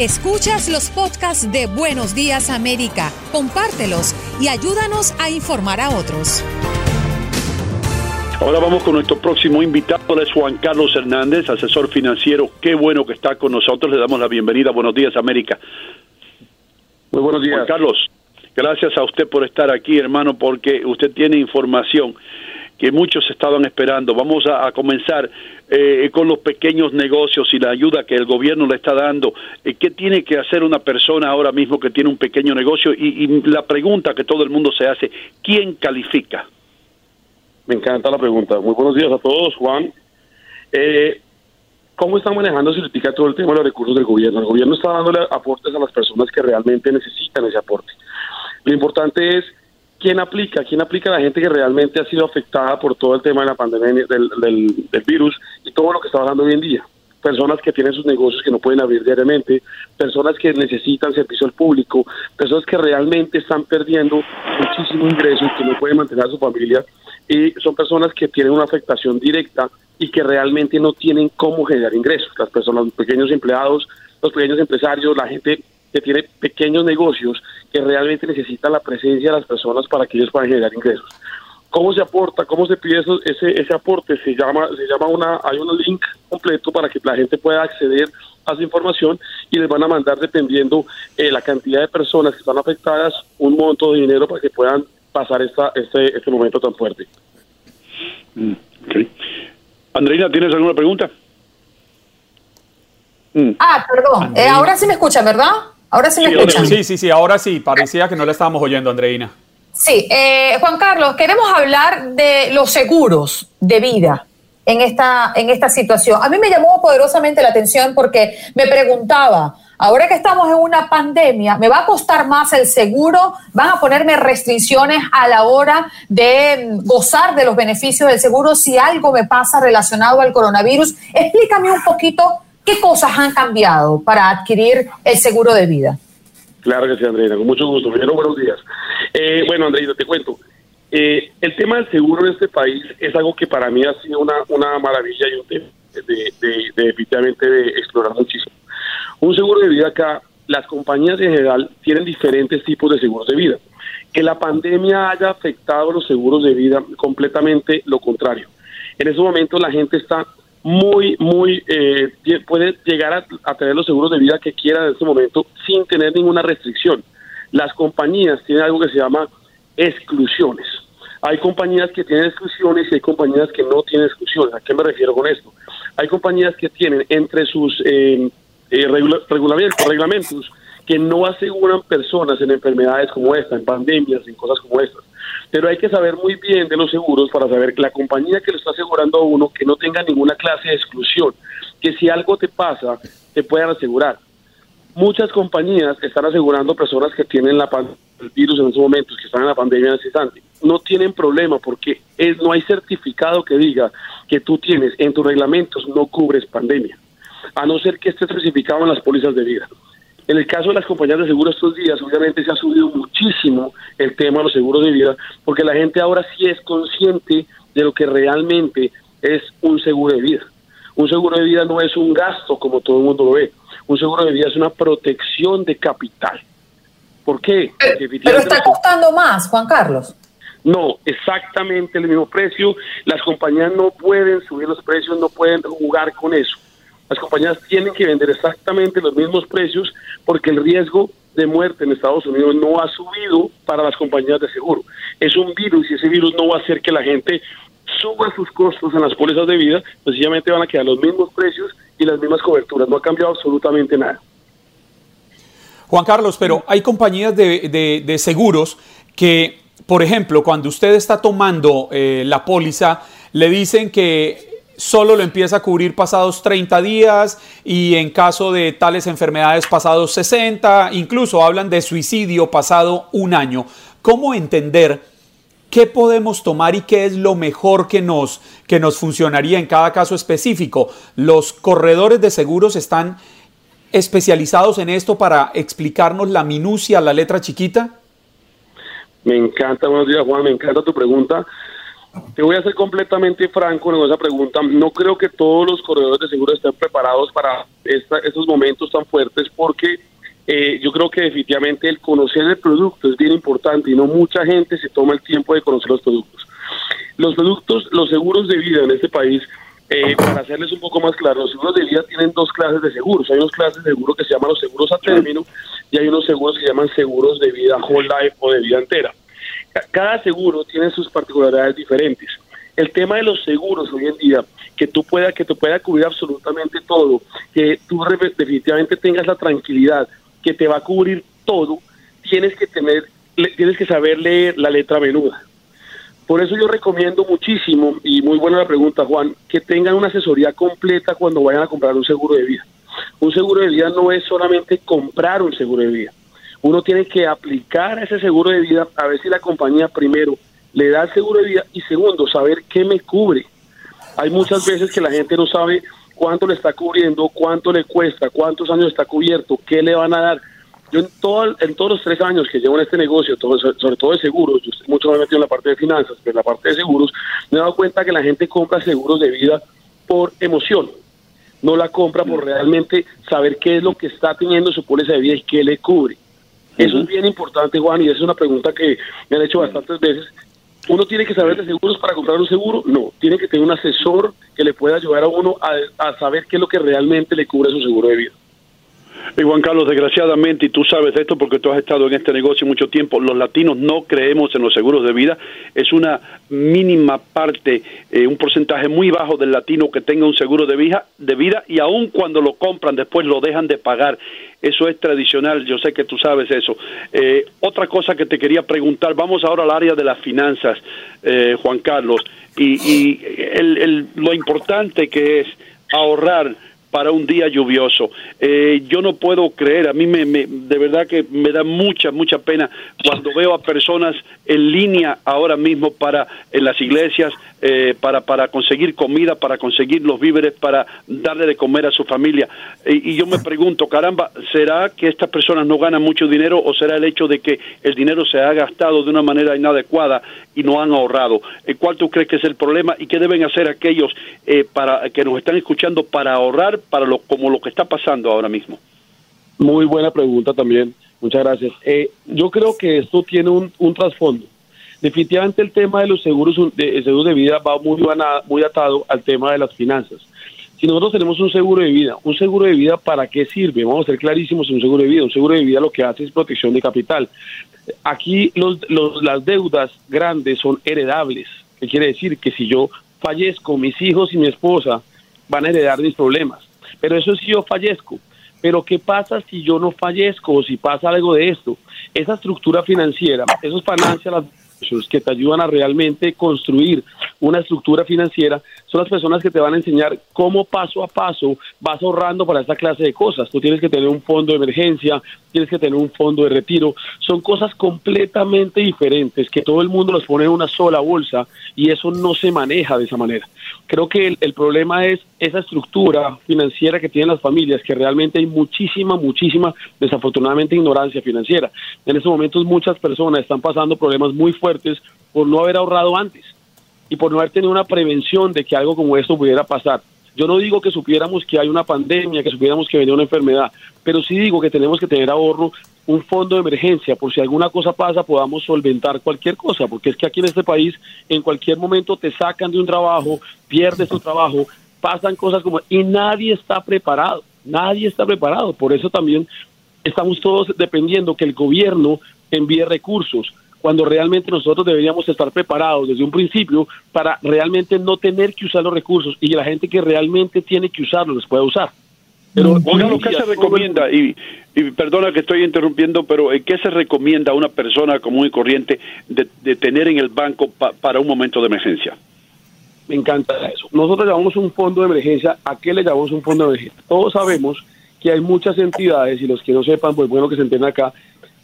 Escuchas los podcasts de Buenos Días América, compártelos y ayúdanos a informar a otros. Ahora vamos con nuestro próximo invitado, es Juan Carlos Hernández, asesor financiero. Qué bueno que está con nosotros, le damos la bienvenida. Buenos días, América. Muy buenos días. Juan Carlos, gracias a usted por estar aquí, hermano, porque usted tiene información que muchos estaban esperando. Vamos a, comenzar eh, con los pequeños negocios y la ayuda que el gobierno le está dando. Eh, ¿Qué tiene que hacer una persona ahora mismo que tiene un pequeño negocio? Y, y, la pregunta que todo el mundo se hace, ¿quién califica? Me encanta la pregunta. Muy buenos días a todos, Juan. Eh, ¿Cómo están manejando, se explica todo el tema de los recursos del gobierno? El gobierno está dándole aportes a las personas que realmente necesitan ese aporte. Lo importante es quién aplica, quién aplica a la gente que realmente ha sido afectada por todo el tema de la pandemia del, del, virus y todo lo que está pasando hoy en día. Personas que tienen sus negocios que no pueden abrir diariamente, personas que necesitan servicio al público, personas que realmente están perdiendo muchísimo ingreso y que no pueden mantener a su familia y son personas que tienen una afectación directa y que realmente no tienen cómo generar ingresos. Las personas, los pequeños empleados, los pequeños empresarios, la gente que tiene pequeños negocios que realmente necesita la presencia de las personas para que ellos puedan generar ingresos. ¿Cómo se aporta? ¿Cómo se pide ese, ese aporte? Se llama, se llama una, hay un link completo para que la gente pueda acceder a esa información y les van a mandar, dependiendo eh, la cantidad de personas que están afectadas, un monto de dinero para que puedan pasar esta, este, este momento tan fuerte. Mm, Andreina, ¿tienes alguna pregunta? Mm. Ah, perdón. Eh, ahora sí me escucha, ¿verdad? Ahora sí me escuchan. Sí, sí, sí, ahora sí. Parecía que no la estábamos oyendo, Andreina. Sí, eh, Juan Carlos, queremos hablar de los seguros de vida en esta, en esta situación. A mí me llamó poderosamente la atención porque me preguntaba, ahora que estamos en una pandemia, ¿me va a costar más el seguro? ¿Van a ponerme restricciones a la hora de gozar de los beneficios del seguro si algo me pasa relacionado al coronavirus? Explícame un poquito ¿Qué cosas han cambiado para adquirir el seguro de vida? Claro que sí, Andreina, con mucho gusto. Primero, buenos días. Eh, bueno, Andreina, te cuento. Eh, el tema del seguro en este país es algo que para mí ha sido una, una maravilla y un tema de, de, efectivamente de explorar muchísimo. Un seguro de vida acá, las compañías en general tienen diferentes tipos de seguros de vida. Que la pandemia haya afectado los seguros de vida completamente lo contrario. En ese momento la gente está muy, muy, eh, puede llegar a, tener los seguros de vida que quiera en este momento sin tener ninguna restricción. Las compañías tienen algo que se llama exclusiones. Hay compañías que tienen exclusiones y hay compañías que no tienen exclusiones. ¿A qué me refiero con esto? Hay compañías que tienen entre sus eh, eh reglamentos que no aseguran personas en enfermedades como esta, en pandemias, en cosas como estas. Pero hay que saber muy bien de los seguros para saber que la compañía que lo está asegurando a uno que no tenga ninguna clase de exclusión, que si algo te pasa, te puedan asegurar. Muchas compañías están asegurando personas que tienen la el virus en esos momentos, que están en la pandemia en ese instante. No tienen problema porque es, no hay certificado que diga que tú tienes en tus reglamentos no cubres pandemia, a no ser que esté especificado en las pólizas de vida. En el caso de las compañías de seguros estos días, obviamente se ha subido muchísimo el tema de los seguros de vida, porque la gente ahora sí es consciente de lo que realmente es un seguro de vida. Un seguro de vida no es un gasto como todo el mundo lo ve. Un seguro de vida es una protección de capital. ¿Por qué? pero está costando más, Juan Carlos. No, exactamente el mismo precio. Las compañías no pueden subir los precios, no pueden jugar con eso las compañías tienen que vender exactamente los mismos precios porque el riesgo de muerte en Estados Unidos no ha subido para las compañías de seguro. Es un virus y ese virus no va a hacer que la gente suba sus costos en las pólizas de vida, sencillamente van a quedar los mismos precios y las mismas coberturas. No ha cambiado absolutamente nada. Juan Carlos, pero hay compañías de, de, seguros que, por ejemplo, cuando usted está tomando eh, la póliza, le dicen que solo lo empieza a cubrir pasados 30 días y en caso de tales enfermedades pasados 60, incluso hablan de suicidio pasado un año. ¿Cómo entender qué podemos tomar y qué es lo mejor que nos, que nos funcionaría en cada caso específico? ¿Los corredores de seguros están especializados en esto para explicarnos la minucia, la letra chiquita? Me encanta, buenos días Juan, me encanta tu pregunta Te voy a ser completamente franco en esa pregunta. No creo que todos los corredores de seguro estén preparados para estos momentos tan fuertes porque eh, yo creo que definitivamente el conocer el producto es bien importante y no mucha gente se toma el tiempo de conocer los productos. Los productos, los seguros de vida en este país, eh, para hacerles un poco más claro, los seguros de vida tienen dos clases de seguros. Hay unos clases de seguro que se llaman los seguros a término y hay unos seguros que se llaman seguros de vida whole life o de vida entera. Cada seguro tiene sus particularidades diferentes. El tema de los seguros hoy en día, que tú pueda que te pueda cubrir absolutamente todo, que tú definitivamente tengas la tranquilidad que te va a cubrir todo, tienes que tener, tienes que saber leer la letra menuda. Por eso yo recomiendo muchísimo, y muy buena la pregunta, Juan, que tengan una asesoría completa cuando vayan a comprar un seguro de vida. Un seguro de vida no es solamente comprar un seguro de vida. Uno tiene que aplicar ese seguro de vida a ver si la compañía primero le da el seguro de vida y segundo, saber qué me cubre. Hay muchas veces que la gente no sabe cuánto le está cubriendo, cuánto le cuesta, cuántos años está cubierto, qué le van a dar. Yo en, todo, en todos los tres años que llevo en este negocio, sobre todo de seguros, yo mucho más metido en la parte de finanzas, pero en la parte de seguros, me he dado cuenta que la gente compra seguros de vida por emoción, no la compra por realmente saber qué es lo que está teniendo su póliza de vida y qué le cubre. Eso es bien importante, Juan, y es una pregunta que me han hecho bastantes veces. Uno tiene que saber de seguros para comprar un seguro, no, tiene que tener un asesor que le pueda ayudar a uno a, saber qué es lo que realmente le cubre su seguro de vida. Juan Carlos, desgraciadamente, y tú sabes esto porque tú has estado en este negocio mucho tiempo, los latinos no creemos en los seguros de vida. Es una mínima parte, eh, un porcentaje muy bajo del latino que tenga un seguro de vida, de vida y aun cuando lo compran después lo dejan de pagar. Eso es tradicional, yo sé que tú sabes eso. Eh, otra cosa que te quería preguntar, vamos ahora al área de las finanzas, eh, Juan Carlos, y, y el, lo importante que es ahorrar para un día lluvioso. Eh, yo no puedo creer, a mí me, de verdad que me da mucha, mucha pena cuando veo a personas en línea ahora mismo para en las iglesias eh, para, para conseguir comida, para conseguir los víveres, para darle de comer a su familia. Y, yo me pregunto, caramba, ¿será que estas personas no ganan mucho dinero o será el hecho de que el dinero se ha gastado de una manera inadecuada y no han ahorrado? Eh, ¿Cuál tú crees que es el problema y qué deben hacer aquellos eh, para que nos están escuchando para ahorrar para lo como lo que está pasando ahora mismo? Muy buena pregunta también. Muchas gracias. yo creo que esto tiene un, trasfondo definitivamente el tema de los seguros de, seguros de vida va muy, muy atado al tema de las finanzas. Si nosotros tenemos un seguro de vida, un seguro de vida para qué sirve? Vamos a ser clarísimos un seguro de vida. Un seguro de vida lo que hace es protección de capital. Aquí los, las deudas grandes son heredables. ¿Qué quiere decir? Que si yo fallezco, mis hijos y mi esposa van a heredar mis problemas. Pero eso es si yo fallezco. Pero ¿qué pasa si yo no fallezco o si pasa algo de esto? Esa estructura financiera, esos financial que te ayudan a realmente construir una estructura financiera son las personas que te van a enseñar cómo paso a paso vas ahorrando para esta clase de cosas. Tú tienes que tener un fondo de emergencia, tienes que tener un fondo de retiro. Son cosas completamente diferentes que todo el mundo los pone en una sola bolsa y eso no se maneja de esa manera. Creo que el, problema es esa estructura financiera que tienen las familias, que realmente hay muchísima, muchísima, desafortunadamente, ignorancia financiera. En estos momentos muchas personas están pasando problemas muy fuertes por no haber ahorrado antes y por no haber tenido una prevención de que algo como esto pudiera pasar. Yo no digo que supiéramos que hay una pandemia, que supiéramos que venía una enfermedad, pero sí digo que tenemos que tener ahorro, un fondo de emergencia, por si alguna cosa pasa podamos solventar cualquier cosa, porque es que aquí en este país en cualquier momento te sacan de un trabajo, pierdes tu trabajo, pasan cosas como... y nadie está preparado, nadie está preparado, por eso también estamos todos dependiendo que el gobierno envíe recursos cuando realmente nosotros deberíamos estar preparados desde un principio para realmente no tener que usar los recursos y la gente que realmente tiene que usarlos los pueda usar. Pero, ¿qué se recomienda? Y, perdona que estoy interrumpiendo, pero eh, ¿qué se recomienda a una persona común y corriente de, tener en el banco para un momento de emergencia? Me encanta eso. Nosotros llamamos un fondo de emergencia. ¿A qué le llamamos un fondo de emergencia? Todos sabemos que hay muchas entidades, y los que no sepan, pues bueno que se entienda acá,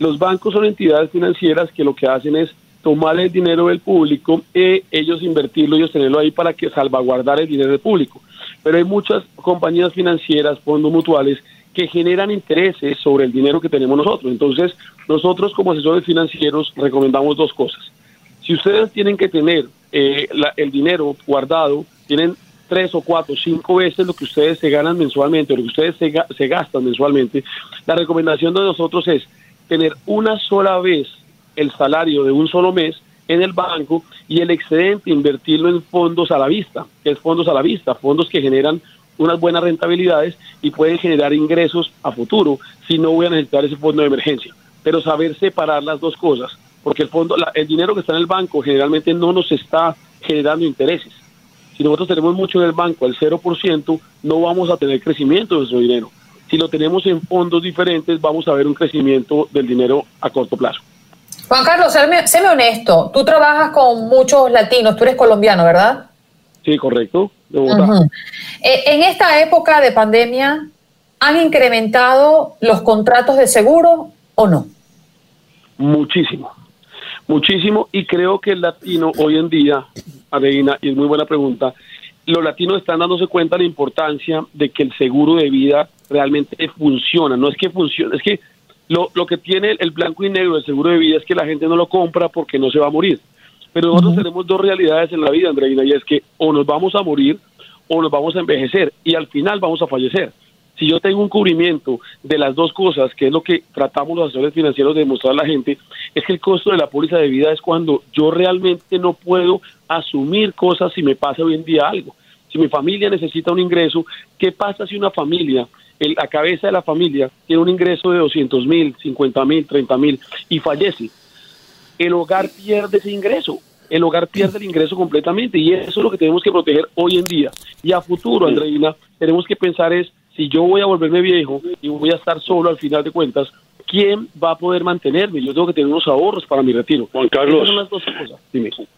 los bancos son entidades financieras que lo que hacen es tomar el dinero del público e ellos invertirlo, ellos tenerlo ahí para que salvaguardar el dinero del público. Pero hay muchas compañías financieras, fondos mutuales, que generan intereses sobre el dinero que tenemos nosotros. Entonces, nosotros como asesores financieros recomendamos dos cosas. Si ustedes tienen que tener eh, el dinero guardado, tienen tres o cuatro, cinco veces lo que ustedes se ganan mensualmente, lo que ustedes se gastan mensualmente, la recomendación de nosotros es tener una sola vez el salario de un solo mes en el banco y el excedente invertirlo en fondos a la vista, que es fondos a la vista, fondos que generan unas buenas rentabilidades y pueden generar ingresos a futuro si no voy a necesitar ese fondo de emergencia. Pero saber separar las dos cosas, porque el fondo, el dinero que está en el banco generalmente no nos está generando intereses. Si nosotros tenemos mucho en el banco al 0%, no vamos a tener crecimiento de nuestro dinero. Si lo tenemos en fondos diferentes, vamos a ver un crecimiento del dinero a corto plazo. Juan Carlos, séme, honesto, tú trabajas con muchos latinos, tú eres colombiano, ¿verdad? Sí, correcto. Eh, en esta época de pandemia, ¿han incrementado los contratos de seguro o no? Muchísimo, muchísimo. Y creo que el latino hoy en día, Areina, y es muy buena pregunta, los latinos están dándose cuenta de la importancia de que el seguro de vida realmente funciona. No es que funcione, es que lo, lo que tiene el blanco y negro del seguro de vida es que la gente no lo compra porque no se va a morir. Pero nosotros tenemos dos realidades en la vida, Andreina, y es que o nos vamos a morir o nos vamos a envejecer y al final vamos a fallecer. Si yo tengo un cubrimiento de las dos cosas, que es lo que tratamos los asesores financieros de demostrar a la gente, es que el costo de la póliza de vida es cuando yo realmente no puedo asumir cosas si me pasa hoy en día algo. Si mi familia necesita un ingreso, ¿qué pasa si una familia la cabeza de la familia tiene un ingreso de 200 mil, 50 mil, 30 mil y fallece, el hogar pierde ese ingreso. El hogar pierde el ingreso completamente y eso es lo que tenemos que proteger hoy en día. Y a futuro, Andreina, tenemos que pensar es, si yo voy a volverme viejo y voy a estar solo al final de cuentas, ¿quién va a poder mantenerme? Yo tengo que tener unos ahorros para mi retiro. Juan Carlos,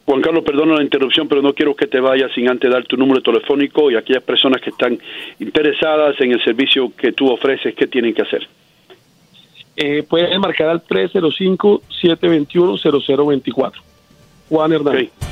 Juan Carlos, perdona la interrupción, pero no quiero que te vayas sin antes dar tu número telefónico y aquellas personas que están interesadas en el servicio que tú ofreces, ¿qué tienen que hacer? Eh, pueden marcar al 305-721-0024. Juan Hernández.